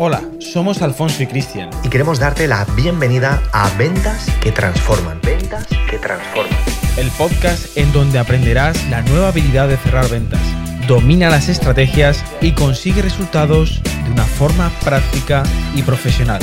Hola, somos Alfonso y Cristian. Y queremos darte la bienvenida a Ventas que Transforman. Ventas que Transforman. El podcast en donde aprenderás la nueva habilidad de cerrar ventas. Domina las estrategias y consigue resultados de una forma práctica y profesional.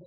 the